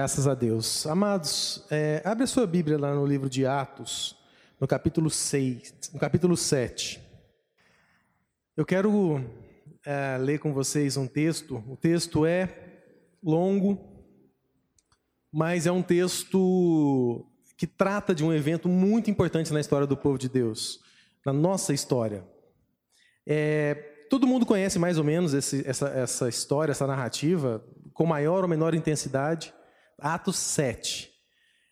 Graças a Deus. Amados, é, abre a sua Bíblia lá no livro de Atos, no capítulo 6, no capítulo 7. Eu quero é, ler com vocês um texto. O texto é longo, mas é um texto que trata de um evento muito importante na história do povo de Deus, na nossa história. É, todo mundo conhece mais ou menos esse, essa, essa história, essa narrativa, com maior ou menor intensidade. Atos 7.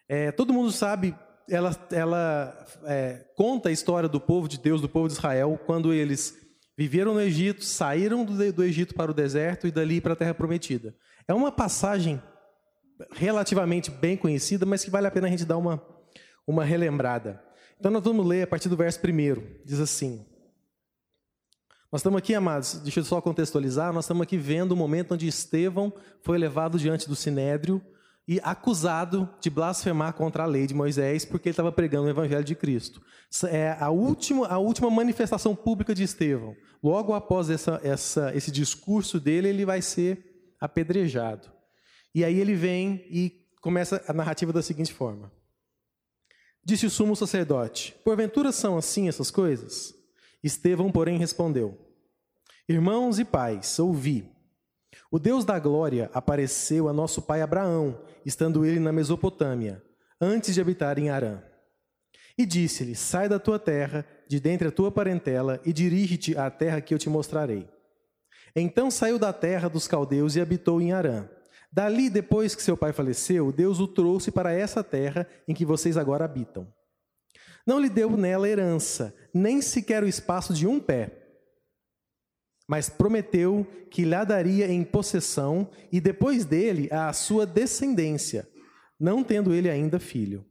É, todo mundo sabe, ela, ela é, conta a história do povo de Deus, do povo de Israel, quando eles viveram no Egito, saíram do, do Egito para o deserto e dali para a Terra Prometida. É uma passagem relativamente bem conhecida, mas que vale a pena a gente dar uma, uma relembrada. Então nós vamos ler a partir do verso primeiro. Diz assim: Nós estamos aqui, amados, deixa eu só contextualizar, nós estamos aqui vendo o momento onde Estevão foi levado diante do Sinédrio e acusado de blasfemar contra a lei de Moisés porque ele estava pregando o evangelho de Cristo. É a última, a última manifestação pública de Estevão. Logo após essa, essa, esse discurso dele, ele vai ser apedrejado. E aí ele vem e começa a narrativa da seguinte forma: Disse o sumo sacerdote: Porventura são assim essas coisas? Estevão, porém, respondeu: Irmãos e pais, ouvi. O Deus da glória apareceu a nosso pai Abraão, estando ele na Mesopotâmia, antes de habitar em Arã. E disse-lhe: Sai da tua terra, de dentre a tua parentela, e dirige-te à terra que eu te mostrarei. Então saiu da terra dos caldeus e habitou em Arã. Dali, depois que seu pai faleceu, Deus o trouxe para essa terra em que vocês agora habitam. Não lhe deu nela herança, nem sequer o espaço de um pé mas prometeu que lhe daria em possessão e depois dele a sua descendência, não tendo ele ainda filho.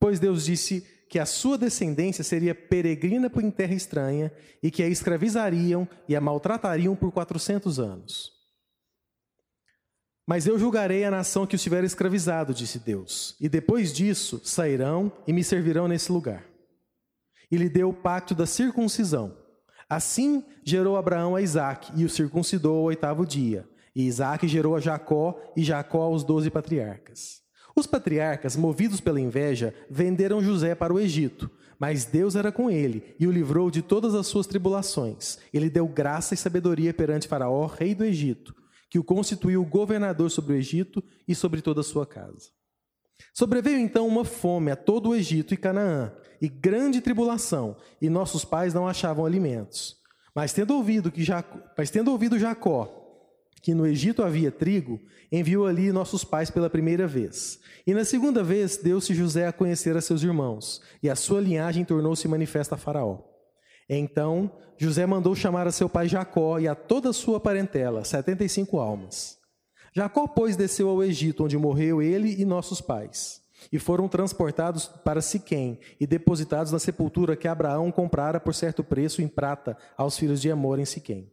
Pois Deus disse que a sua descendência seria peregrina por terra estranha e que a escravizariam e a maltratariam por quatrocentos anos. Mas eu julgarei a nação que os tiver escravizado, disse Deus, e depois disso sairão e me servirão nesse lugar. E lhe deu o pacto da circuncisão Assim gerou Abraão a Isaac e o circuncidou ao oitavo dia. E Isaac gerou a Jacó e Jacó aos doze patriarcas. Os patriarcas, movidos pela inveja, venderam José para o Egito, mas Deus era com ele e o livrou de todas as suas tribulações. Ele deu graça e sabedoria perante Faraó, rei do Egito, que o constituiu governador sobre o Egito e sobre toda a sua casa. Sobreveio então uma fome a todo o Egito e Canaã, e grande tribulação, e nossos pais não achavam alimentos. Mas tendo ouvido que Jacó, mas tendo ouvido Jacó que no Egito havia trigo, enviou ali nossos pais pela primeira vez. E na segunda vez deu-se José a conhecer a seus irmãos, e a sua linhagem tornou-se manifesta a Faraó. Então José mandou chamar a seu pai Jacó e a toda a sua parentela, setenta e cinco almas. Jacó, pois, desceu ao Egito, onde morreu ele e nossos pais e foram transportados para Siquém e depositados na sepultura que Abraão comprara por certo preço em prata aos filhos de Amor em Siquém.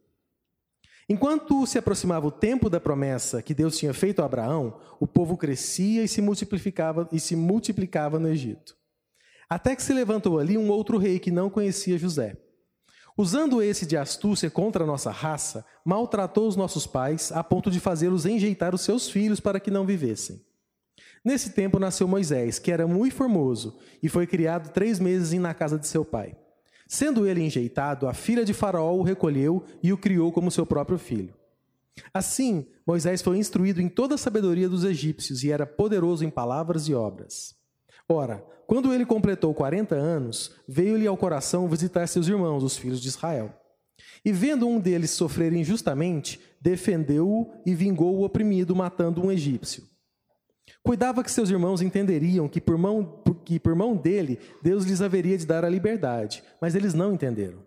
Enquanto se aproximava o tempo da promessa que Deus tinha feito a Abraão, o povo crescia e se multiplicava e se multiplicava no Egito. Até que se levantou ali um outro rei que não conhecia José. Usando esse de astúcia contra a nossa raça, maltratou os nossos pais a ponto de fazê-los enjeitar os seus filhos para que não vivessem. Nesse tempo nasceu Moisés, que era muito formoso, e foi criado três meses na casa de seu pai. Sendo ele enjeitado, a filha de Faraó o recolheu e o criou como seu próprio filho. Assim, Moisés foi instruído em toda a sabedoria dos egípcios e era poderoso em palavras e obras. Ora, quando ele completou quarenta anos, veio-lhe ao coração visitar seus irmãos, os filhos de Israel. E vendo um deles sofrer injustamente, defendeu-o e vingou o oprimido, matando um egípcio. Cuidava que seus irmãos entenderiam que por, mão, que por mão dele Deus lhes haveria de dar a liberdade, mas eles não entenderam.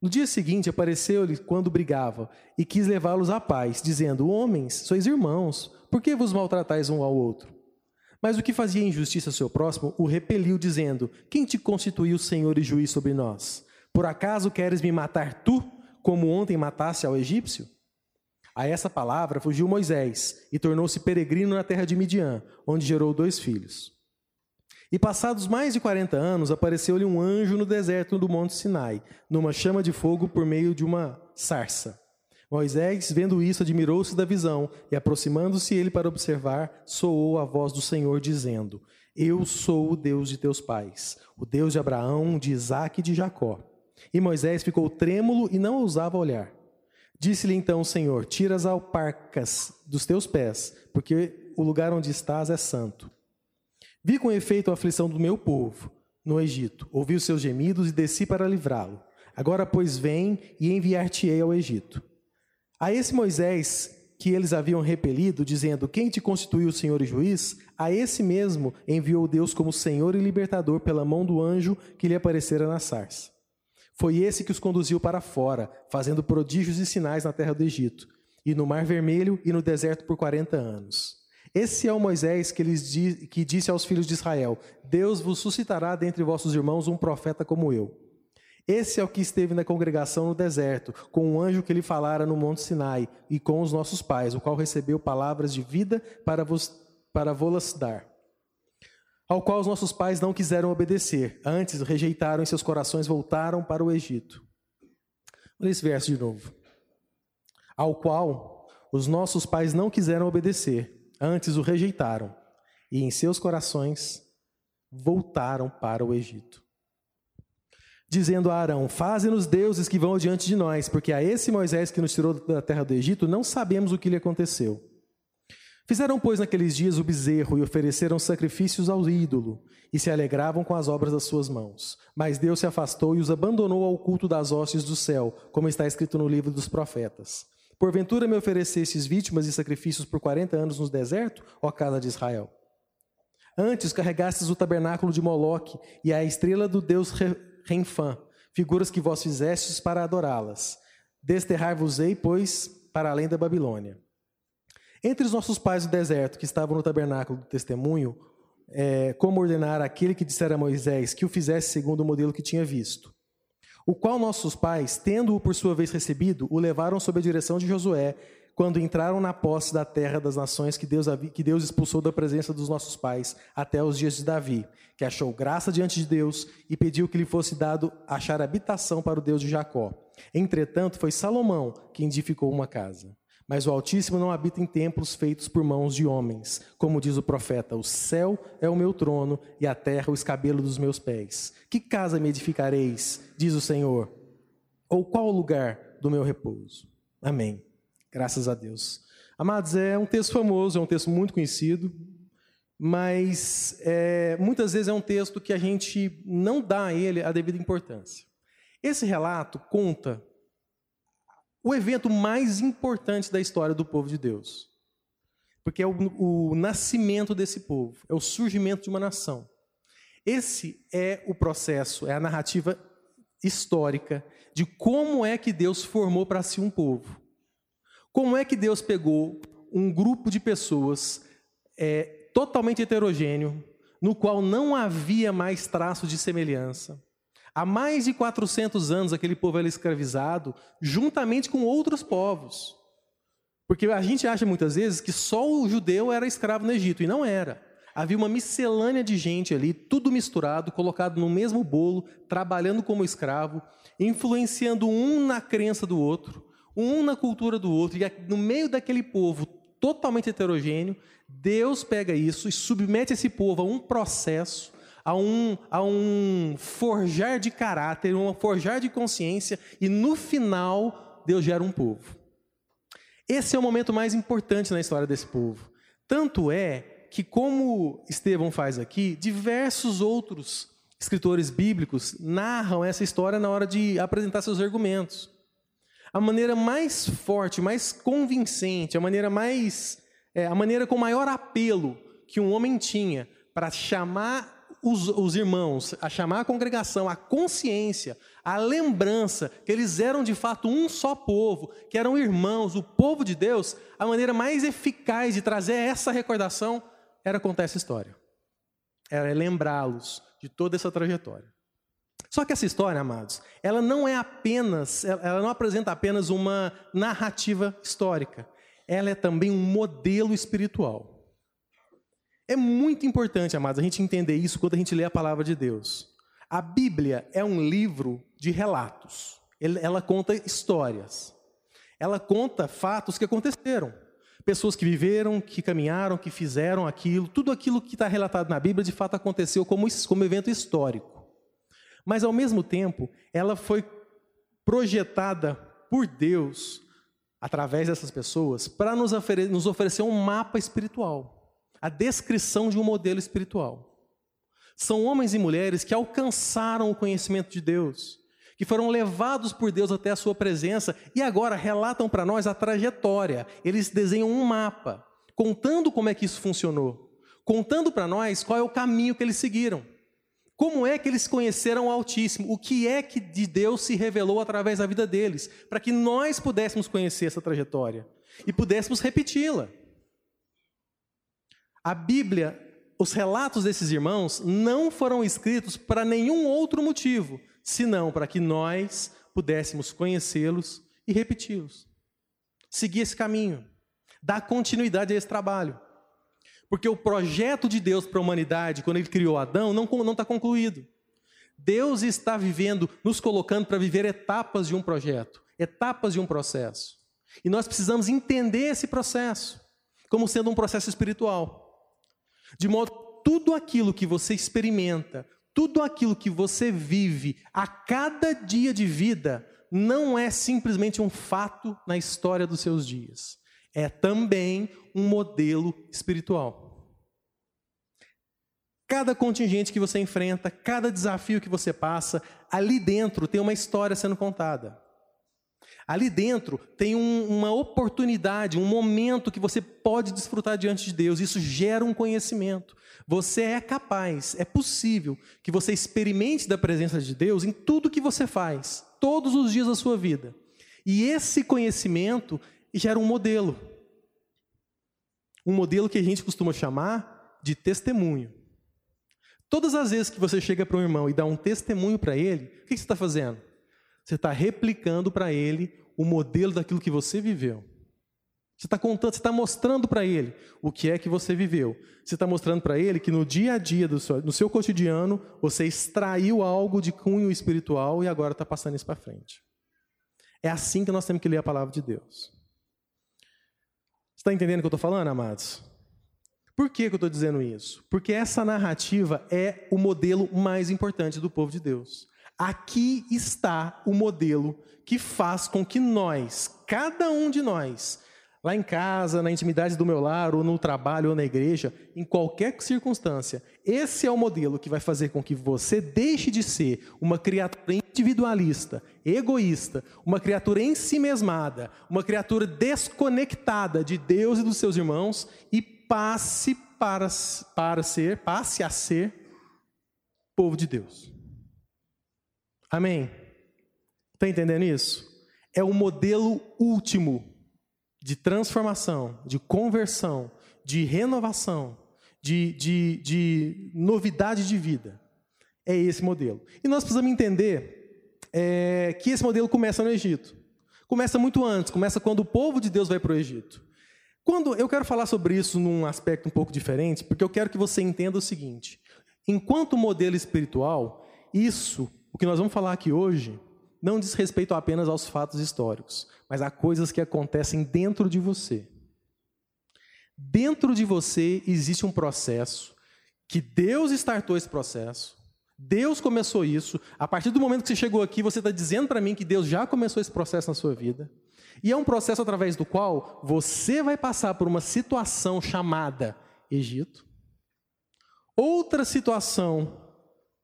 No dia seguinte apareceu-lhe quando brigava e quis levá-los à paz, dizendo: Homens, sois irmãos, por que vos maltratais um ao outro? Mas o que fazia injustiça ao seu próximo o repeliu, dizendo: Quem te constituiu senhor e juiz sobre nós? Por acaso queres me matar tu, como ontem matasse ao egípcio? A essa palavra fugiu Moisés e tornou-se peregrino na terra de Midian, onde gerou dois filhos. E passados mais de 40 anos, apareceu-lhe um anjo no deserto do monte Sinai, numa chama de fogo por meio de uma sarça. Moisés, vendo isso, admirou-se da visão e, aproximando-se ele para observar, soou a voz do Senhor, dizendo: Eu sou o Deus de teus pais, o Deus de Abraão, de Isaque e de Jacó. E Moisés ficou trêmulo e não ousava olhar. Disse-lhe então o Senhor: Tira as alparcas dos teus pés, porque o lugar onde estás é santo. Vi com efeito a aflição do meu povo no Egito, ouvi os seus gemidos e desci para livrá-lo. Agora, pois, vem e enviar-te-ei ao Egito. A esse Moisés que eles haviam repelido, dizendo: Quem te constituiu Senhor e juiz? A esse mesmo enviou Deus como Senhor e libertador pela mão do anjo que lhe aparecera na sarça. Foi esse que os conduziu para fora, fazendo prodígios e sinais na terra do Egito, e no Mar Vermelho e no deserto por quarenta anos. Esse é o Moisés que, lhes que disse aos filhos de Israel: Deus vos suscitará dentre vossos irmãos um profeta como eu. Esse é o que esteve na congregação no deserto, com o anjo que lhe falara no monte Sinai, e com os nossos pais, o qual recebeu palavras de vida para vos para vô-las dar. Ao qual os nossos pais não quiseram obedecer, antes rejeitaram em seus corações voltaram para o Egito. Olha esse verso de novo. Ao qual os nossos pais não quiseram obedecer, antes o rejeitaram, e em seus corações voltaram para o Egito dizendo a Arão: Faze-nos deuses que vão diante de nós, porque a esse Moisés que nos tirou da terra do Egito não sabemos o que lhe aconteceu. Fizeram, pois, naqueles dias o bezerro e ofereceram sacrifícios ao ídolo, e se alegravam com as obras das suas mãos. Mas Deus se afastou e os abandonou ao culto das hostes do céu, como está escrito no livro dos profetas. Porventura me oferecestes vítimas e sacrifícios por quarenta anos no deserto, ó casa de Israel? Antes carregastes o tabernáculo de Moloque e a estrela do Deus Renfã, figuras que vós fizestes para adorá-las. Desterrar-vos-ei, pois, para além da Babilônia. Entre os nossos pais do deserto, que estavam no tabernáculo do testemunho, é, como ordenar aquele que dissera a Moisés que o fizesse segundo o modelo que tinha visto. O qual nossos pais, tendo-o por sua vez recebido, o levaram sob a direção de Josué, quando entraram na posse da terra das nações que Deus, que Deus expulsou da presença dos nossos pais até os dias de Davi, que achou graça diante de Deus e pediu que lhe fosse dado achar habitação para o Deus de Jacó. Entretanto, foi Salomão quem edificou uma casa. Mas o Altíssimo não habita em templos feitos por mãos de homens. Como diz o profeta: O céu é o meu trono e a terra o escabelo dos meus pés. Que casa me edificareis, diz o Senhor? Ou qual o lugar do meu repouso? Amém. Graças a Deus. Amados, é um texto famoso, é um texto muito conhecido, mas é, muitas vezes é um texto que a gente não dá a ele a devida importância. Esse relato conta o evento mais importante da história do povo de Deus, porque é o, o nascimento desse povo, é o surgimento de uma nação. Esse é o processo, é a narrativa histórica de como é que Deus formou para si um povo. Como é que Deus pegou um grupo de pessoas é, totalmente heterogêneo, no qual não havia mais traços de semelhança? Há mais de 400 anos aquele povo era escravizado, juntamente com outros povos. Porque a gente acha muitas vezes que só o judeu era escravo no Egito, e não era. Havia uma miscelânea de gente ali, tudo misturado, colocado no mesmo bolo, trabalhando como escravo, influenciando um na crença do outro um na cultura do outro, e no meio daquele povo totalmente heterogêneo, Deus pega isso e submete esse povo a um processo, a um, a um forjar de caráter, um forjar de consciência, e no final, Deus gera um povo. Esse é o momento mais importante na história desse povo. Tanto é que, como Estevão faz aqui, diversos outros escritores bíblicos narram essa história na hora de apresentar seus argumentos. A maneira mais forte, mais convincente, a maneira mais, é, a maneira com maior apelo que um homem tinha para chamar os, os, irmãos, a chamar a congregação, a consciência, a lembrança que eles eram de fato um só povo, que eram irmãos, o povo de Deus, a maneira mais eficaz de trazer essa recordação era contar essa história. Era lembrá-los de toda essa trajetória. Só que essa história, amados, ela não é apenas, ela não apresenta apenas uma narrativa histórica. Ela é também um modelo espiritual. É muito importante, amados, a gente entender isso quando a gente lê a palavra de Deus. A Bíblia é um livro de relatos. Ela conta histórias. Ela conta fatos que aconteceram. Pessoas que viveram, que caminharam, que fizeram aquilo, tudo aquilo que está relatado na Bíblia de fato aconteceu como, como evento histórico. Mas ao mesmo tempo, ela foi projetada por Deus, através dessas pessoas, para nos, ofere nos oferecer um mapa espiritual, a descrição de um modelo espiritual. São homens e mulheres que alcançaram o conhecimento de Deus, que foram levados por Deus até a sua presença e agora relatam para nós a trajetória. Eles desenham um mapa, contando como é que isso funcionou, contando para nós qual é o caminho que eles seguiram. Como é que eles conheceram o Altíssimo? O que é que de Deus se revelou através da vida deles? Para que nós pudéssemos conhecer essa trajetória e pudéssemos repeti-la. A Bíblia os relatos desses irmãos não foram escritos para nenhum outro motivo, senão para que nós pudéssemos conhecê-los e repeti-los. Seguir esse caminho, dar continuidade a esse trabalho. Porque o projeto de Deus para a humanidade, quando ele criou Adão, não está concluído. Deus está vivendo, nos colocando para viver etapas de um projeto, etapas de um processo. E nós precisamos entender esse processo como sendo um processo espiritual. De modo que tudo aquilo que você experimenta, tudo aquilo que você vive a cada dia de vida, não é simplesmente um fato na história dos seus dias. É também um modelo espiritual. Cada contingente que você enfrenta, cada desafio que você passa, ali dentro tem uma história sendo contada. Ali dentro tem um, uma oportunidade, um momento que você pode desfrutar diante de Deus. Isso gera um conhecimento. Você é capaz, é possível que você experimente da presença de Deus em tudo que você faz, todos os dias da sua vida. E esse conhecimento gera um modelo. Um modelo que a gente costuma chamar de testemunho. Todas as vezes que você chega para um irmão e dá um testemunho para ele, o que você está fazendo? Você está replicando para ele o modelo daquilo que você viveu. Você está contando, você está mostrando para ele o que é que você viveu. Você está mostrando para ele que no dia a dia, do seu, no seu cotidiano, você extraiu algo de cunho espiritual e agora está passando isso para frente. É assim que nós temos que ler a palavra de Deus. Você está entendendo o que eu estou falando, amados? Por que, que eu estou dizendo isso? Porque essa narrativa é o modelo mais importante do povo de Deus. Aqui está o modelo que faz com que nós, cada um de nós, lá em casa, na intimidade do meu lar, ou no trabalho, ou na igreja, em qualquer circunstância, esse é o modelo que vai fazer com que você deixe de ser uma criatura individualista, egoísta, uma criatura ensimesmada, uma criatura desconectada de Deus e dos seus irmãos e passe para, para ser, passe a ser povo de Deus. Amém? Está entendendo isso? É o modelo último de transformação, de conversão, de renovação, de, de, de novidade de vida. É esse modelo. E nós precisamos entender é, que esse modelo começa no Egito. Começa muito antes, começa quando o povo de Deus vai para o Egito. Quando eu quero falar sobre isso num aspecto um pouco diferente, porque eu quero que você entenda o seguinte: enquanto modelo espiritual, isso o que nós vamos falar aqui hoje não diz respeito apenas aos fatos históricos, mas a coisas que acontecem dentro de você. Dentro de você existe um processo que Deus startou esse processo. Deus começou isso. A partir do momento que você chegou aqui, você está dizendo para mim que Deus já começou esse processo na sua vida. E é um processo através do qual você vai passar por uma situação chamada Egito, outra situação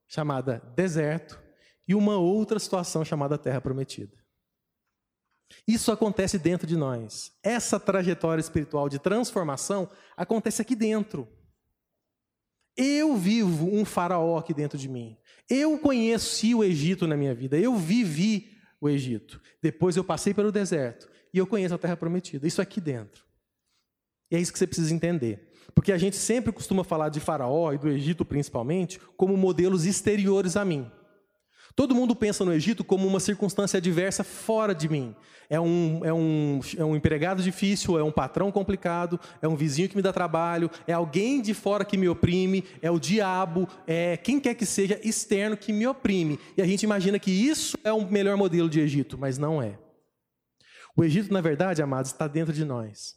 chamada deserto, e uma outra situação chamada Terra Prometida. Isso acontece dentro de nós. Essa trajetória espiritual de transformação acontece aqui dentro. Eu vivo um faraó aqui dentro de mim. Eu conheci o Egito na minha vida. Eu vivi o Egito. Depois eu passei pelo deserto e eu conheço a Terra Prometida. Isso aqui dentro. E é isso que você precisa entender. Porque a gente sempre costuma falar de Faraó e do Egito principalmente como modelos exteriores a mim. Todo mundo pensa no Egito como uma circunstância adversa fora de mim. É um, é, um, é um empregado difícil, é um patrão complicado, é um vizinho que me dá trabalho, é alguém de fora que me oprime, é o diabo, é quem quer que seja externo que me oprime. E a gente imagina que isso é o melhor modelo de Egito, mas não é. O Egito, na verdade, amados, está dentro de nós.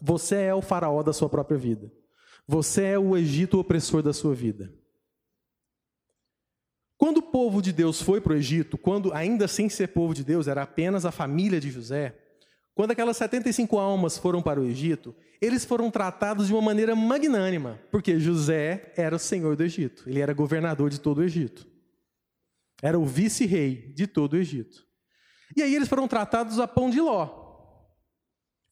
Você é o faraó da sua própria vida. Você é o Egito opressor da sua vida. Quando o povo de Deus foi para o Egito, quando ainda sem ser povo de Deus, era apenas a família de José, quando aquelas 75 almas foram para o Egito, eles foram tratados de uma maneira magnânima, porque José era o senhor do Egito, ele era governador de todo o Egito. Era o vice-rei de todo o Egito. E aí eles foram tratados a pão de ló.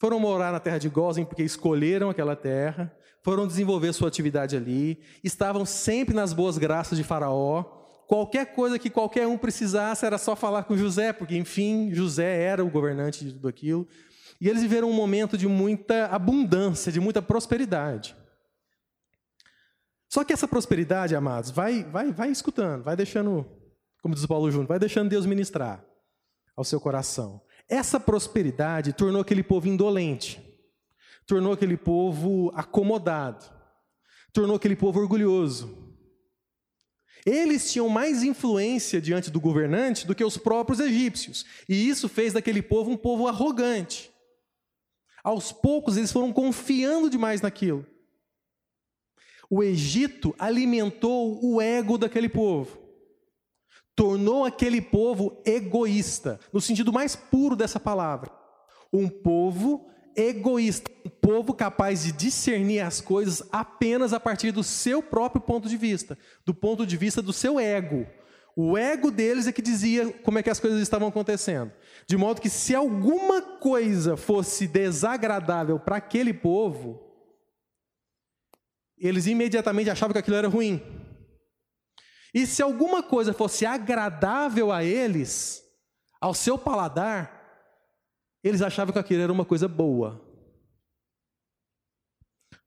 Foram morar na terra de Gozem porque escolheram aquela terra, foram desenvolver sua atividade ali, estavam sempre nas boas graças de Faraó, Qualquer coisa que qualquer um precisasse era só falar com José, porque, enfim, José era o governante de tudo aquilo. E eles viveram um momento de muita abundância, de muita prosperidade. Só que essa prosperidade, amados, vai, vai, vai escutando, vai deixando, como diz Paulo Júnior, vai deixando Deus ministrar ao seu coração. Essa prosperidade tornou aquele povo indolente, tornou aquele povo acomodado, tornou aquele povo orgulhoso, eles tinham mais influência diante do governante do que os próprios egípcios, e isso fez daquele povo um povo arrogante. Aos poucos eles foram confiando demais naquilo. O Egito alimentou o ego daquele povo, tornou aquele povo egoísta, no sentido mais puro dessa palavra. Um povo egoísta, um povo capaz de discernir as coisas apenas a partir do seu próprio ponto de vista, do ponto de vista do seu ego. O ego deles é que dizia como é que as coisas estavam acontecendo. De modo que se alguma coisa fosse desagradável para aquele povo, eles imediatamente achavam que aquilo era ruim. E se alguma coisa fosse agradável a eles, ao seu paladar, eles achavam que aquilo era uma coisa boa.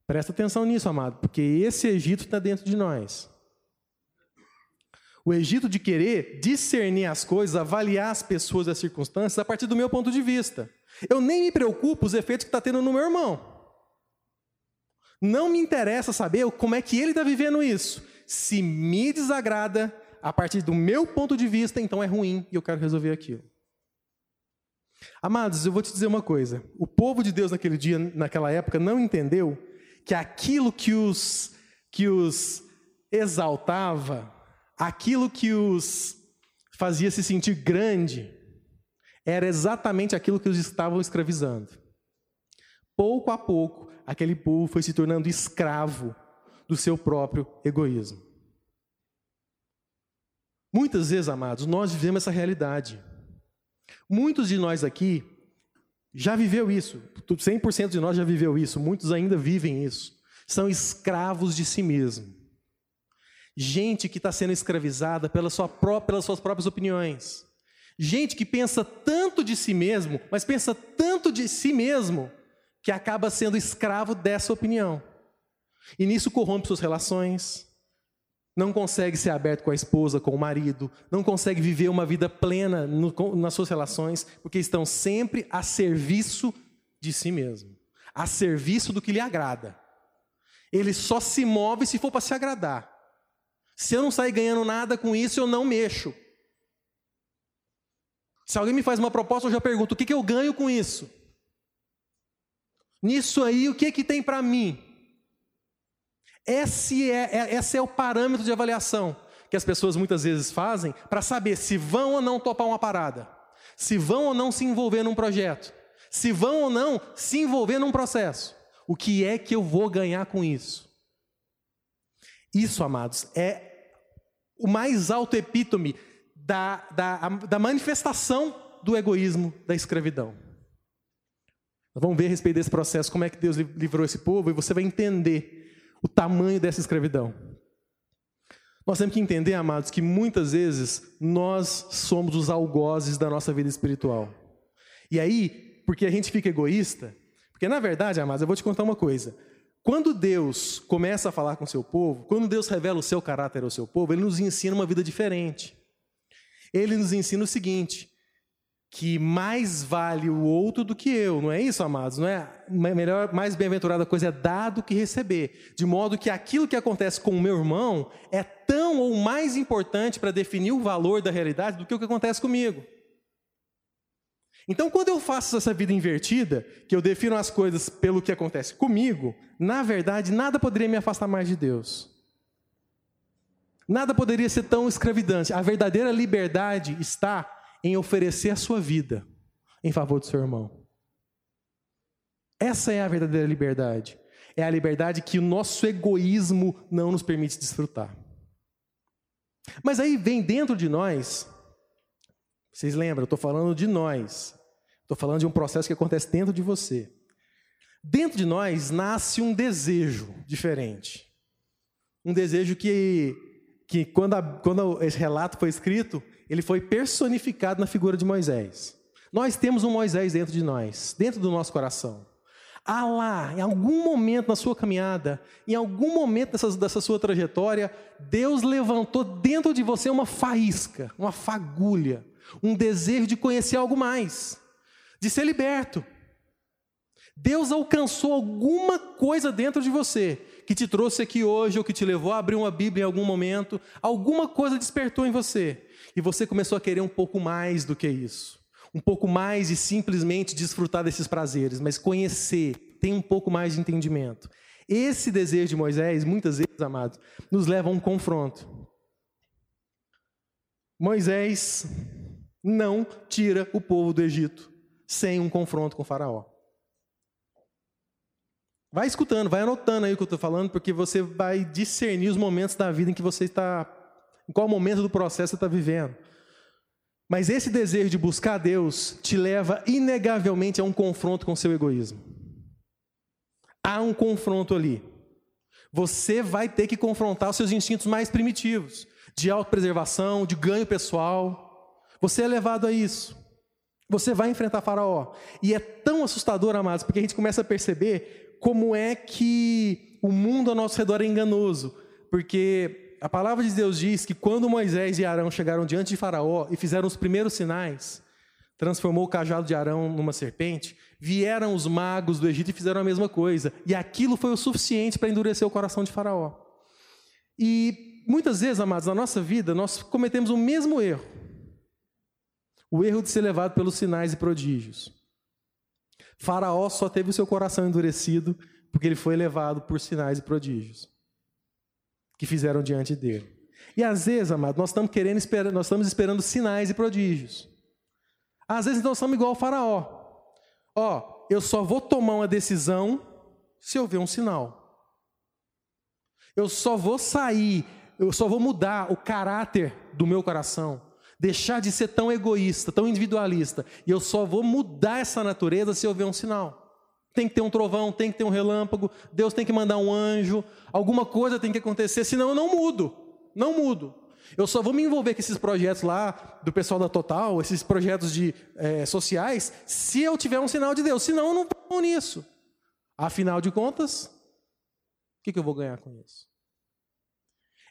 Presta atenção nisso, amado, porque esse Egito está dentro de nós. O Egito de querer discernir as coisas, avaliar as pessoas e as circunstâncias a partir do meu ponto de vista. Eu nem me preocupo os efeitos que está tendo no meu irmão. Não me interessa saber como é que ele está vivendo isso. Se me desagrada, a partir do meu ponto de vista, então é ruim e eu quero resolver aquilo. Amados, eu vou te dizer uma coisa: o povo de Deus naquele dia, naquela época, não entendeu que aquilo que os, que os exaltava, aquilo que os fazia se sentir grande, era exatamente aquilo que os estavam escravizando. Pouco a pouco, aquele povo foi se tornando escravo do seu próprio egoísmo. Muitas vezes, amados, nós vivemos essa realidade. Muitos de nós aqui já viveu isso, 100% de nós já viveu isso, muitos ainda vivem isso. São escravos de si mesmo. Gente que está sendo escravizada pela sua própria, pelas suas próprias opiniões. Gente que pensa tanto de si mesmo, mas pensa tanto de si mesmo, que acaba sendo escravo dessa opinião. E nisso corrompe suas relações, não consegue ser aberto com a esposa, com o marido, não consegue viver uma vida plena no, nas suas relações, porque estão sempre a serviço de si mesmo, a serviço do que lhe agrada. Ele só se move se for para se agradar. Se eu não sair ganhando nada com isso, eu não mexo. Se alguém me faz uma proposta, eu já pergunto: o que, que eu ganho com isso? Nisso aí, o que, que tem para mim? Esse é, é, esse é o parâmetro de avaliação que as pessoas muitas vezes fazem para saber se vão ou não topar uma parada, se vão ou não se envolver num projeto, se vão ou não se envolver num processo. O que é que eu vou ganhar com isso? Isso, amados, é o mais alto epítome da, da, da manifestação do egoísmo da escravidão. Vamos ver a respeito desse processo, como é que Deus livrou esse povo, e você vai entender o tamanho dessa escravidão. Nós temos que entender, amados, que muitas vezes nós somos os algozes da nossa vida espiritual. E aí, porque a gente fica egoísta, porque na verdade, amados, eu vou te contar uma coisa. Quando Deus começa a falar com o seu povo, quando Deus revela o seu caráter ao seu povo, ele nos ensina uma vida diferente. Ele nos ensina o seguinte: que mais vale o outro do que eu, não é isso, amados? Não é melhor, mais bem-aventurada coisa é dar do que receber, de modo que aquilo que acontece com o meu irmão é tão ou mais importante para definir o valor da realidade do que o que acontece comigo. Então, quando eu faço essa vida invertida, que eu defino as coisas pelo que acontece comigo, na verdade, nada poderia me afastar mais de Deus. Nada poderia ser tão escravidante. A verdadeira liberdade está em oferecer a sua vida em favor do seu irmão. Essa é a verdadeira liberdade. É a liberdade que o nosso egoísmo não nos permite desfrutar. Mas aí vem dentro de nós, vocês lembram, eu estou falando de nós, estou falando de um processo que acontece dentro de você. Dentro de nós nasce um desejo diferente. Um desejo que, que quando, a, quando esse relato foi escrito, ele foi personificado na figura de Moisés. Nós temos um Moisés dentro de nós, dentro do nosso coração. Há lá, em algum momento na sua caminhada, em algum momento dessa, dessa sua trajetória, Deus levantou dentro de você uma faísca, uma fagulha, um desejo de conhecer algo mais, de ser liberto. Deus alcançou alguma coisa dentro de você que te trouxe aqui hoje ou que te levou a abrir uma Bíblia em algum momento, alguma coisa despertou em você e você começou a querer um pouco mais do que isso um pouco mais de simplesmente desfrutar desses prazeres, mas conhecer, ter um pouco mais de entendimento. Esse desejo de Moisés, muitas vezes, amados, nos leva a um confronto. Moisés não tira o povo do Egito sem um confronto com Faraó. Vai escutando, vai anotando aí o que eu estou falando, porque você vai discernir os momentos da vida em que você está, em qual momento do processo você está vivendo. Mas esse desejo de buscar Deus te leva inegavelmente a um confronto com o seu egoísmo. Há um confronto ali. Você vai ter que confrontar os seus instintos mais primitivos, de autopreservação, de ganho pessoal. Você é levado a isso. Você vai enfrentar Faraó. E é tão assustador, amados, porque a gente começa a perceber como é que o mundo ao nosso redor é enganoso. Porque a palavra de Deus diz que quando Moisés e Arão chegaram diante de Faraó e fizeram os primeiros sinais, transformou o cajado de Arão numa serpente, vieram os magos do Egito e fizeram a mesma coisa. E aquilo foi o suficiente para endurecer o coração de Faraó. E muitas vezes, amados, na nossa vida, nós cometemos o mesmo erro. O erro de ser levado pelos sinais e prodígios. Faraó só teve o seu coração endurecido porque ele foi levado por sinais e prodígios que fizeram diante dele. E às vezes, amado, nós estamos querendo esperar, nós estamos esperando sinais e prodígios. Às vezes nós somos igual ao faraó. Ó, eu só vou tomar uma decisão se eu ver um sinal. Eu só vou sair, eu só vou mudar o caráter do meu coração, deixar de ser tão egoísta, tão individualista, e eu só vou mudar essa natureza se eu ver um sinal. Tem que ter um trovão, tem que ter um relâmpago, Deus tem que mandar um anjo, alguma coisa tem que acontecer, senão eu não mudo. Não mudo. Eu só vou me envolver com esses projetos lá do pessoal da Total, esses projetos de, é, sociais, se eu tiver um sinal de Deus. Senão eu não vou nisso. Afinal de contas, o que, que eu vou ganhar com isso?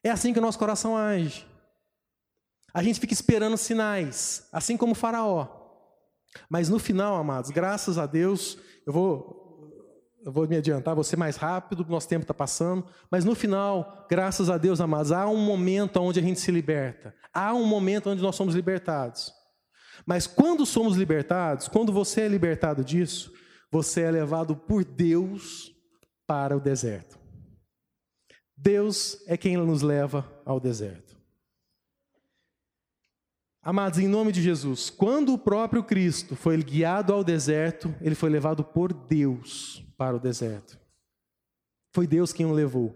É assim que o nosso coração age. A gente fica esperando sinais, assim como o Faraó. Mas no final, amados, graças a Deus, eu vou, eu vou me adiantar, vou ser mais rápido, nosso tempo está passando, mas no final, graças a Deus, amados, há um momento onde a gente se liberta, há um momento onde nós somos libertados. Mas quando somos libertados, quando você é libertado disso, você é levado por Deus para o deserto. Deus é quem nos leva ao deserto. Amados, em nome de Jesus, quando o próprio Cristo foi guiado ao deserto, ele foi levado por Deus para o deserto. Foi Deus quem o levou.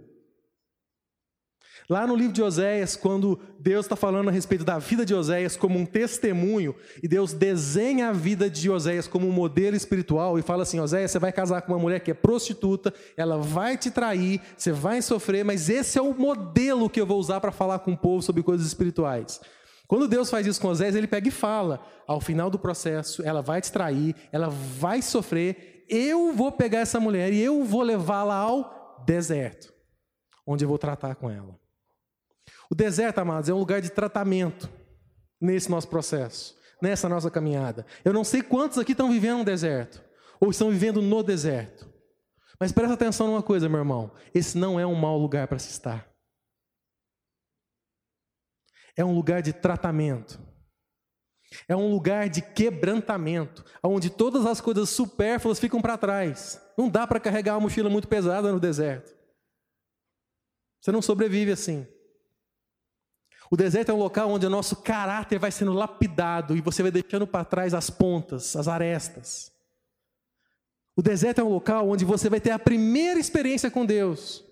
Lá no livro de Oséias, quando Deus está falando a respeito da vida de Oséias como um testemunho, e Deus desenha a vida de Oséias como um modelo espiritual, e fala assim: Oséias, você vai casar com uma mulher que é prostituta, ela vai te trair, você vai sofrer, mas esse é o modelo que eu vou usar para falar com o povo sobre coisas espirituais. Quando Deus faz isso com Osés, ele pega e fala: ao final do processo, ela vai te trair, ela vai sofrer, eu vou pegar essa mulher e eu vou levá-la ao deserto, onde eu vou tratar com ela. O deserto, amados, é um lugar de tratamento nesse nosso processo, nessa nossa caminhada. Eu não sei quantos aqui estão vivendo no deserto, ou estão vivendo no deserto. Mas presta atenção numa coisa, meu irmão: esse não é um mau lugar para se estar. É um lugar de tratamento. É um lugar de quebrantamento, onde todas as coisas supérfluas ficam para trás. Não dá para carregar uma mochila muito pesada no deserto. Você não sobrevive assim. O deserto é um local onde o nosso caráter vai sendo lapidado e você vai deixando para trás as pontas, as arestas. O deserto é um local onde você vai ter a primeira experiência com Deus.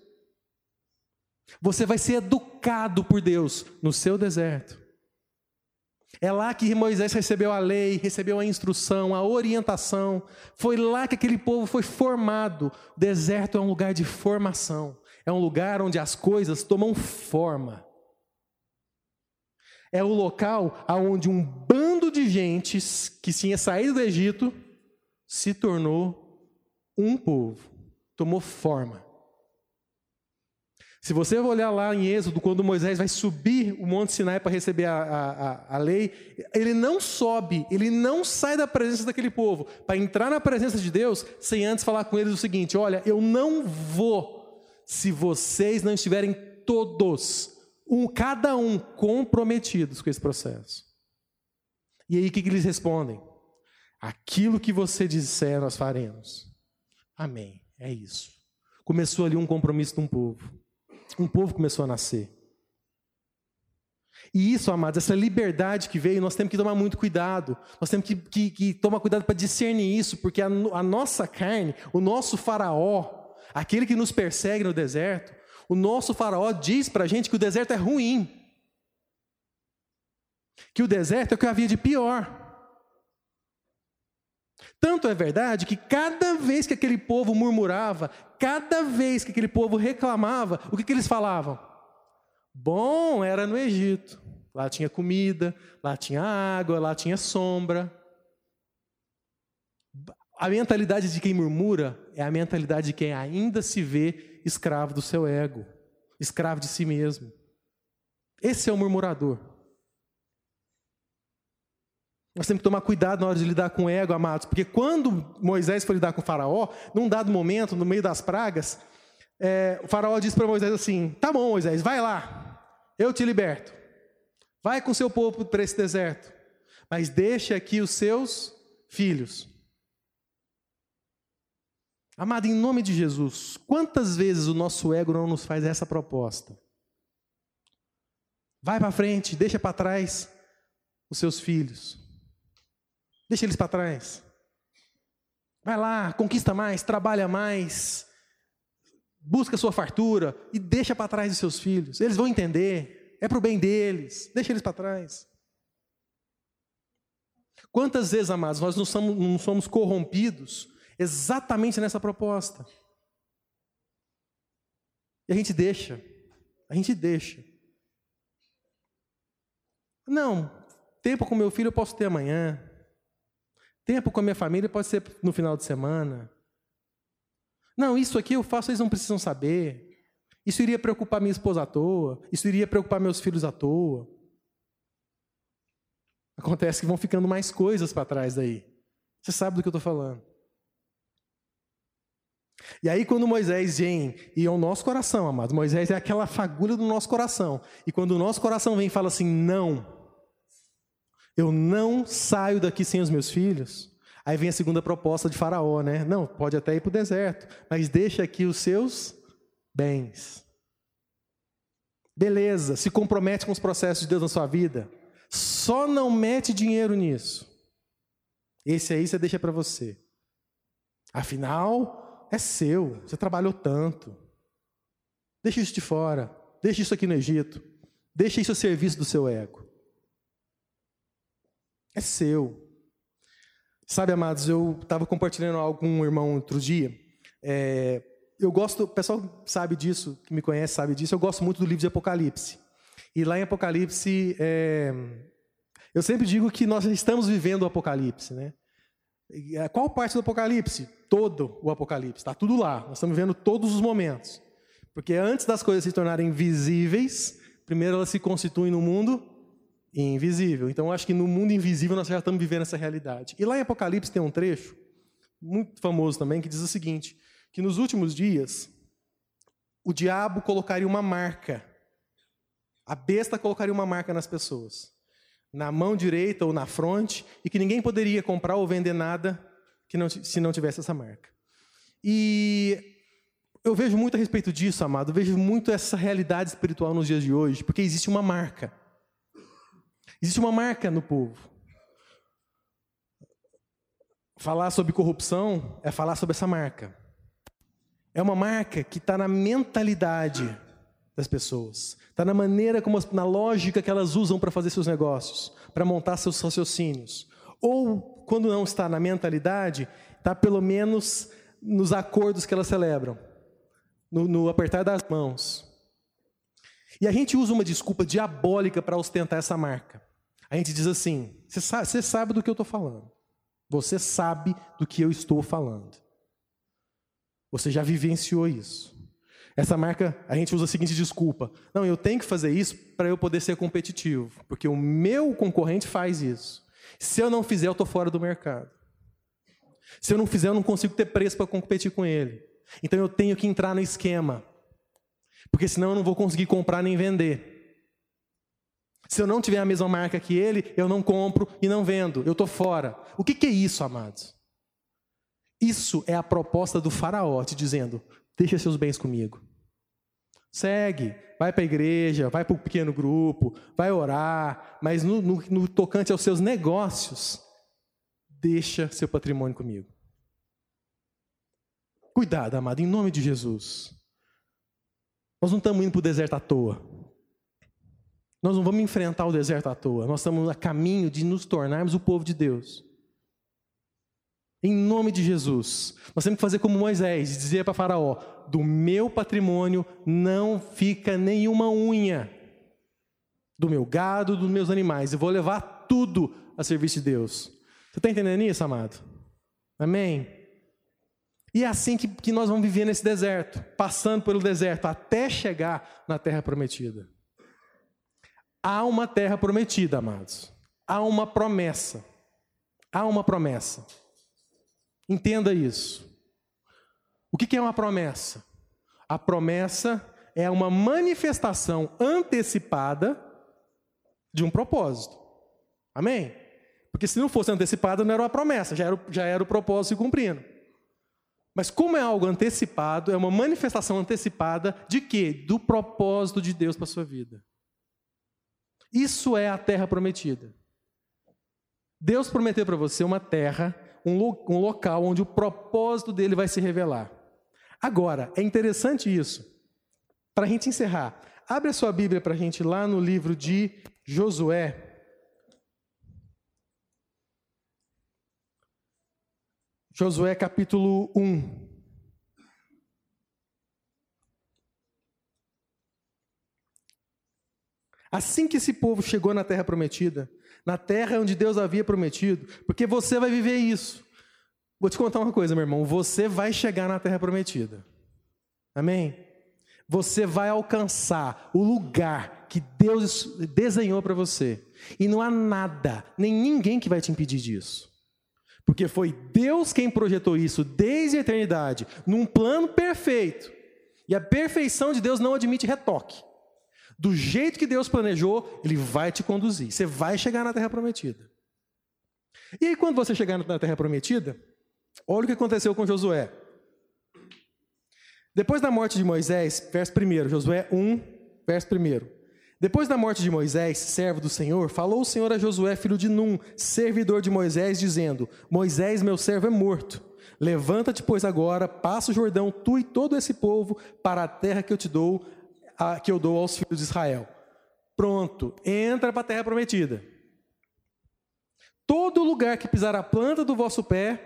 Você vai ser educado por Deus no seu deserto. É lá que Moisés recebeu a lei, recebeu a instrução, a orientação. Foi lá que aquele povo foi formado. O deserto é um lugar de formação. É um lugar onde as coisas tomam forma. É o local onde um bando de gentes que tinha saído do Egito se tornou um povo, tomou forma. Se você olhar lá em Êxodo, quando Moisés vai subir o Monte Sinai para receber a, a, a, lei, ele não sobe, ele não sai da presença daquele povo para entrar na presença de Deus sem antes falar com eles o seguinte: olha, eu não vou se vocês não estiverem todos um, cada um comprometidos com esse processo. E aí o que, que eles respondem? Aquilo que você disser, nós faremos. Amém. É isso. Começou ali um compromisso de um povo. Um povo começou a nascer. E isso, amados, essa liberdade que veio, nós temos que tomar muito cuidado. Nós temos que, que, que tomar cuidado para discernir isso, porque a, a nossa carne, o nosso faraó, aquele que nos persegue no deserto, o nosso faraó diz para a gente que o deserto é ruim. Que o deserto é o que havia de pior. Tanto é verdade que cada vez que aquele povo murmurava, cada vez que aquele povo reclamava, o que, que eles falavam? Bom, era no Egito. Lá tinha comida, lá tinha água, lá tinha sombra. A mentalidade de quem murmura é a mentalidade de quem ainda se vê escravo do seu ego, escravo de si mesmo. Esse é o murmurador. Nós temos que tomar cuidado na hora de lidar com o ego, amados, porque quando Moisés foi lidar com o Faraó, num dado momento, no meio das pragas, é, o Faraó disse para Moisés assim: Tá bom, Moisés, vai lá, eu te liberto. Vai com seu povo para esse deserto, mas deixe aqui os seus filhos. Amado, em nome de Jesus, quantas vezes o nosso ego não nos faz essa proposta? Vai para frente, deixa para trás os seus filhos. Deixa eles para trás. Vai lá, conquista mais, trabalha mais, busca sua fartura e deixa para trás os seus filhos. Eles vão entender, é para o bem deles, deixa eles para trás. Quantas vezes, amados, nós não somos, não somos corrompidos exatamente nessa proposta. E a gente deixa, a gente deixa. Não, tempo com meu filho eu posso ter amanhã. Tempo com a minha família pode ser no final de semana. Não, isso aqui eu faço, eles não precisam saber. Isso iria preocupar minha esposa à toa. Isso iria preocupar meus filhos à toa. Acontece que vão ficando mais coisas para trás daí. Você sabe do que eu estou falando. E aí, quando Moisés vem, e é o nosso coração, amado, Moisés é aquela fagulha do nosso coração. E quando o nosso coração vem e fala assim: não, eu não saio daqui sem os meus filhos. Aí vem a segunda proposta de Faraó, né? Não, pode até ir para o deserto, mas deixa aqui os seus bens. Beleza, se compromete com os processos de Deus na sua vida. Só não mete dinheiro nisso. Esse aí você deixa para você. Afinal, é seu, você trabalhou tanto. Deixa isso de fora, deixa isso aqui no Egito, deixa isso a serviço do seu ego. É seu. Sabe, amados, eu estava compartilhando algo com um irmão outro dia. É, eu gosto, o pessoal sabe disso, que me conhece sabe disso, eu gosto muito do livro de Apocalipse. E lá em Apocalipse, é, eu sempre digo que nós estamos vivendo o Apocalipse, né? É, qual parte do Apocalipse? Todo o Apocalipse, está tudo lá. Nós estamos vendo todos os momentos. Porque antes das coisas se tornarem visíveis, primeiro elas se constituem no mundo invisível. Então, acho que no mundo invisível nós já estamos vivendo essa realidade. E lá em Apocalipse tem um trecho, muito famoso também, que diz o seguinte: que nos últimos dias, o diabo colocaria uma marca, a besta colocaria uma marca nas pessoas. na mão direita ou na fronte, e que ninguém poderia comprar ou vender nada que não, se não tivesse essa marca. E eu vejo muito a respeito disso, amado, eu vejo muito essa realidade espiritual nos dias de hoje, porque existe uma marca. Existe uma marca no povo. Falar sobre corrupção é falar sobre essa marca. É uma marca que está na mentalidade das pessoas, está na maneira como, na lógica que elas usam para fazer seus negócios, para montar seus raciocínios. Ou, quando não está na mentalidade, está pelo menos nos acordos que elas celebram, no, no apertar das mãos. E a gente usa uma desculpa diabólica para ostentar essa marca. A gente diz assim: você sabe, sabe do que eu estou falando. Você sabe do que eu estou falando. Você já vivenciou isso. Essa marca, a gente usa a seguinte desculpa: não, eu tenho que fazer isso para eu poder ser competitivo, porque o meu concorrente faz isso. Se eu não fizer, eu estou fora do mercado. Se eu não fizer, eu não consigo ter preço para competir com ele. Então eu tenho que entrar no esquema, porque senão eu não vou conseguir comprar nem vender. Se eu não tiver a mesma marca que ele, eu não compro e não vendo, eu estou fora. O que, que é isso, amados? Isso é a proposta do Faraó te dizendo: deixa seus bens comigo. Segue, vai para a igreja, vai para o pequeno grupo, vai orar, mas no, no, no tocante aos seus negócios, deixa seu patrimônio comigo. Cuidado, amado, em nome de Jesus. Nós não estamos indo para o deserto à toa. Nós não vamos enfrentar o deserto à toa. Nós estamos a caminho de nos tornarmos o povo de Deus. Em nome de Jesus. Nós temos que fazer como Moisés, dizer para Faraó: do meu patrimônio não fica nenhuma unha. Do meu gado, dos meus animais. Eu vou levar tudo a serviço de Deus. Você está entendendo isso, amado? Amém? E é assim que, que nós vamos viver nesse deserto, passando pelo deserto, até chegar na terra prometida. Há uma terra prometida, amados. Há uma promessa. Há uma promessa. Entenda isso. O que é uma promessa? A promessa é uma manifestação antecipada de um propósito. Amém? Porque se não fosse antecipada, não era uma promessa, já era, já era o propósito se cumprindo. Mas como é algo antecipado, é uma manifestação antecipada de quê? Do propósito de Deus para a sua vida. Isso é a terra prometida. Deus prometeu para você uma terra, um, lo um local onde o propósito dele vai se revelar. Agora, é interessante isso. Para a gente encerrar, abre a sua Bíblia para a gente lá no livro de Josué. Josué capítulo 1. Assim que esse povo chegou na terra prometida, na terra onde Deus havia prometido, porque você vai viver isso. Vou te contar uma coisa, meu irmão, você vai chegar na terra prometida. Amém? Você vai alcançar o lugar que Deus desenhou para você. E não há nada, nem ninguém que vai te impedir disso. Porque foi Deus quem projetou isso desde a eternidade, num plano perfeito. E a perfeição de Deus não admite retoque. Do jeito que Deus planejou, Ele vai te conduzir. Você vai chegar na terra prometida. E aí, quando você chegar na terra prometida, olha o que aconteceu com Josué. Depois da morte de Moisés, verso 1, Josué 1, verso 1. Depois da morte de Moisés, servo do Senhor, falou o Senhor a Josué, filho de Num, servidor de Moisés, dizendo: Moisés, meu servo, é morto. Levanta-te, pois, agora, passa o Jordão, tu e todo esse povo, para a terra que eu te dou que eu dou aos filhos de Israel. Pronto, entra para a terra prometida. Todo lugar que pisar a planta do vosso pé,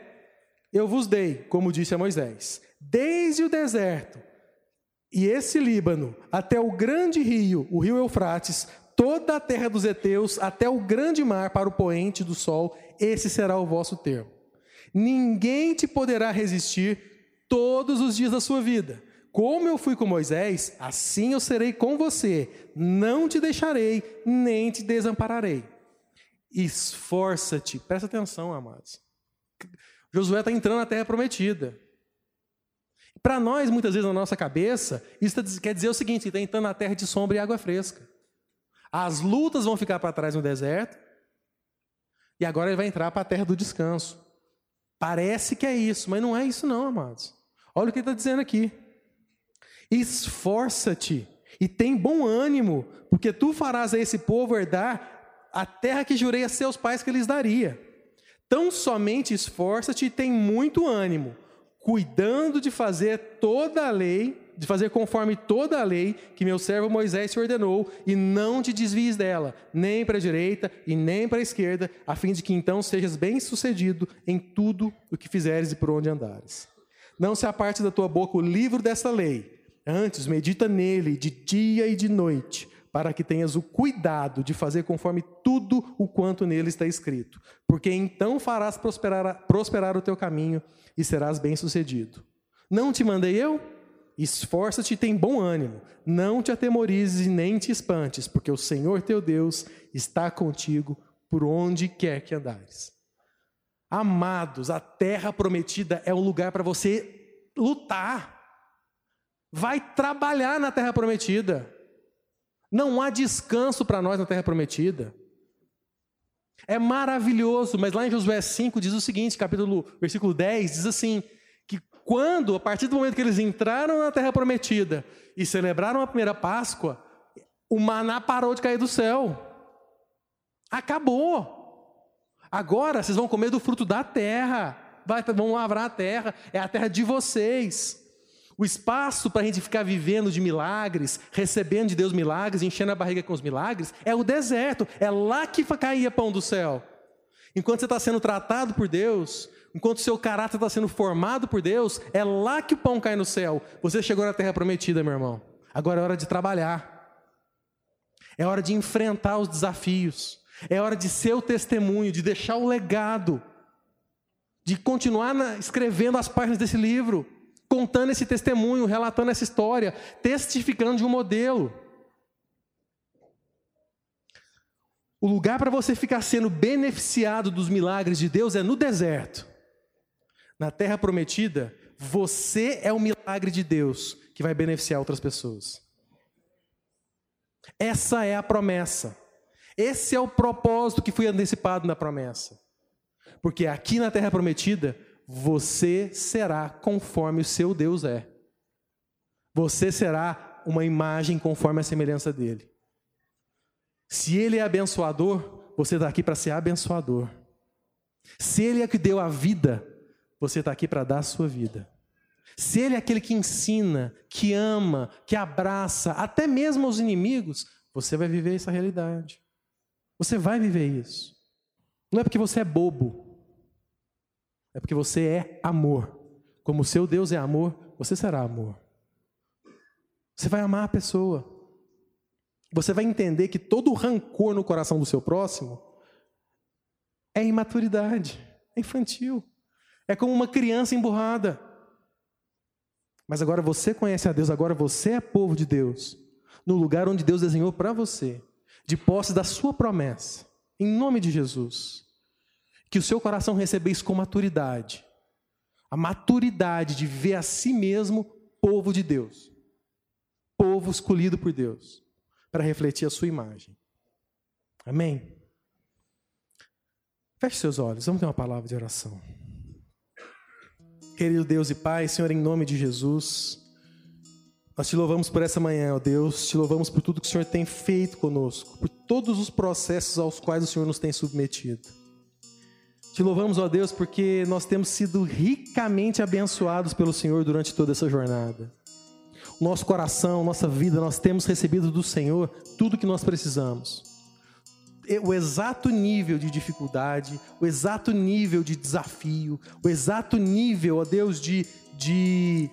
eu vos dei, como disse a Moisés, desde o deserto e esse Líbano até o grande rio, o rio Eufrates, toda a terra dos heteus, até o grande mar para o poente do sol, esse será o vosso termo. Ninguém te poderá resistir todos os dias da sua vida. Como eu fui com Moisés, assim eu serei com você. Não te deixarei, nem te desampararei. Esforça-te. Presta atenção, amados. Josué está entrando na terra prometida. Para nós, muitas vezes, na nossa cabeça, isso tá quer dizer o seguinte: está entrando na terra de sombra e água fresca. As lutas vão ficar para trás no deserto, E agora ele vai entrar para a terra do descanso. Parece que é isso, mas não é isso, não, amados. Olha o que ele está dizendo aqui. Esforça-te e tem bom ânimo, porque tu farás a esse povo herdar a terra que jurei a seus pais que lhes daria. Tão somente esforça-te e tem muito ânimo, cuidando de fazer toda a lei, de fazer conforme toda a lei que meu servo Moisés te ordenou, e não te desvies dela, nem para a direita e nem para a esquerda, a fim de que então sejas bem-sucedido em tudo o que fizeres e por onde andares. Não se aparte da tua boca o livro dessa lei, Antes, medita nele de dia e de noite, para que tenhas o cuidado de fazer conforme tudo o quanto nele está escrito. Porque então farás prosperar, prosperar o teu caminho e serás bem-sucedido. Não te mandei eu? Esforça-te e tem bom ânimo. Não te atemorizes e nem te espantes, porque o Senhor teu Deus está contigo por onde quer que andares. Amados, a terra prometida é um lugar para você lutar vai trabalhar na terra prometida. Não há descanso para nós na terra prometida. É maravilhoso, mas lá em Josué 5 diz o seguinte, capítulo, versículo 10, diz assim, que quando, a partir do momento que eles entraram na terra prometida e celebraram a primeira Páscoa, o maná parou de cair do céu. Acabou. Agora vocês vão comer do fruto da terra, vai, vão lavrar a terra, é a terra de vocês. O espaço para a gente ficar vivendo de milagres, recebendo de Deus milagres, enchendo a barriga com os milagres, é o deserto. É lá que caía pão do céu. Enquanto você está sendo tratado por Deus, enquanto seu caráter está sendo formado por Deus, é lá que o pão cai no céu. Você chegou na terra prometida, meu irmão. Agora é hora de trabalhar. É hora de enfrentar os desafios. É hora de ser o testemunho, de deixar o legado, de continuar escrevendo as páginas desse livro contando esse testemunho, relatando essa história, testificando de um modelo. O lugar para você ficar sendo beneficiado dos milagres de Deus é no deserto. Na terra prometida, você é o milagre de Deus que vai beneficiar outras pessoas. Essa é a promessa. Esse é o propósito que foi antecipado na promessa. Porque aqui na terra prometida, você será conforme o seu Deus é. Você será uma imagem conforme a semelhança dele. Se ele é abençoador, você está aqui para ser abençoador. Se ele é que deu a vida, você está aqui para dar a sua vida. Se ele é aquele que ensina, que ama, que abraça, até mesmo os inimigos, você vai viver essa realidade. Você vai viver isso. Não é porque você é bobo, é porque você é amor. Como o seu Deus é amor, você será amor. Você vai amar a pessoa. Você vai entender que todo o rancor no coração do seu próximo é imaturidade, é infantil. É como uma criança emburrada. Mas agora você conhece a Deus, agora você é povo de Deus, no lugar onde Deus desenhou para você, de posse da sua promessa, em nome de Jesus que o seu coração receba isso com maturidade. A maturidade de ver a si mesmo povo de Deus. Povo escolhido por Deus para refletir a sua imagem. Amém? Feche seus olhos, vamos ter uma palavra de oração. Querido Deus e Pai, Senhor, em nome de Jesus, nós te louvamos por essa manhã, ó Deus, te louvamos por tudo que o Senhor tem feito conosco, por todos os processos aos quais o Senhor nos tem submetido. Te louvamos, ó Deus, porque nós temos sido ricamente abençoados pelo Senhor durante toda essa jornada. Nosso coração, nossa vida, nós temos recebido do Senhor tudo que nós precisamos. O exato nível de dificuldade, o exato nível de desafio, o exato nível, ó Deus, de, de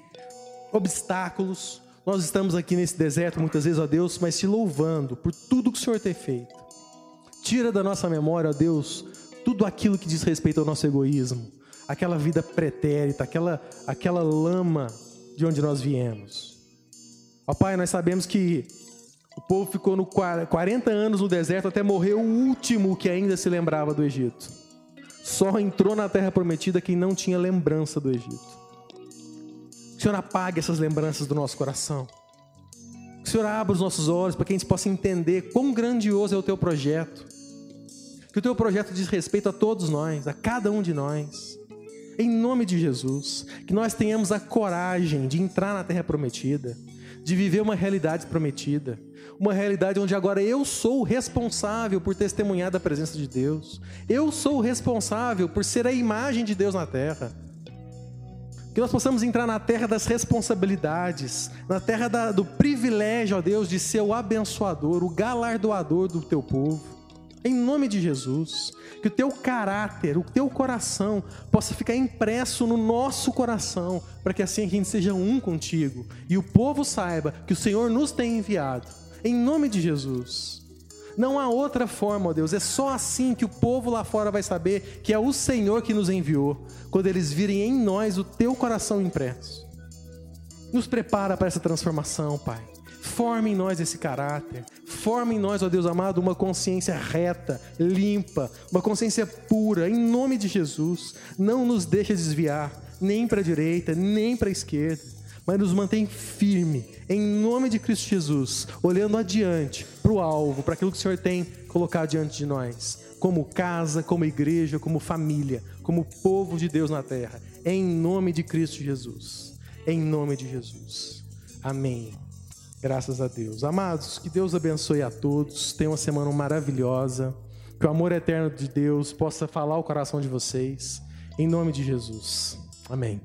obstáculos. Nós estamos aqui nesse deserto muitas vezes, ó Deus, mas te louvando por tudo que o Senhor tem feito. Tira da nossa memória, ó Deus, tudo aquilo que diz respeito ao nosso egoísmo, aquela vida pretérita, aquela, aquela lama de onde nós viemos. Ó Pai, nós sabemos que o povo ficou no 40 anos no deserto até morrer o último que ainda se lembrava do Egito. Só entrou na terra prometida quem não tinha lembrança do Egito. Que o Senhor apague essas lembranças do nosso coração. Que o Senhor abra os nossos olhos para que a gente possa entender quão grandioso é o teu projeto que o teu projeto diz respeito a todos nós, a cada um de nós. Em nome de Jesus, que nós tenhamos a coragem de entrar na terra prometida, de viver uma realidade prometida, uma realidade onde agora eu sou o responsável por testemunhar da presença de Deus. Eu sou o responsável por ser a imagem de Deus na terra. Que nós possamos entrar na terra das responsabilidades, na terra da, do privilégio, ó Deus, de ser o abençoador, o galardoador do teu povo. Em nome de Jesus, que o teu caráter, o teu coração possa ficar impresso no nosso coração, para que assim a gente seja um contigo e o povo saiba que o Senhor nos tem enviado. Em nome de Jesus. Não há outra forma, ó Deus, é só assim que o povo lá fora vai saber que é o Senhor que nos enviou, quando eles virem em nós o teu coração impresso. Nos prepara para essa transformação, Pai. Forme em nós esse caráter. Forme em nós, ó Deus amado, uma consciência reta, limpa, uma consciência pura, em nome de Jesus. Não nos deixe desviar, nem para a direita, nem para a esquerda, mas nos mantém firme, em nome de Cristo Jesus, olhando adiante para o alvo, para aquilo que o Senhor tem colocado diante de nós, como casa, como igreja, como família, como povo de Deus na terra, em nome de Cristo Jesus. Em nome de Jesus. Amém. Graças a Deus. Amados, que Deus abençoe a todos. Tenha uma semana maravilhosa. Que o amor eterno de Deus possa falar o coração de vocês. Em nome de Jesus. Amém.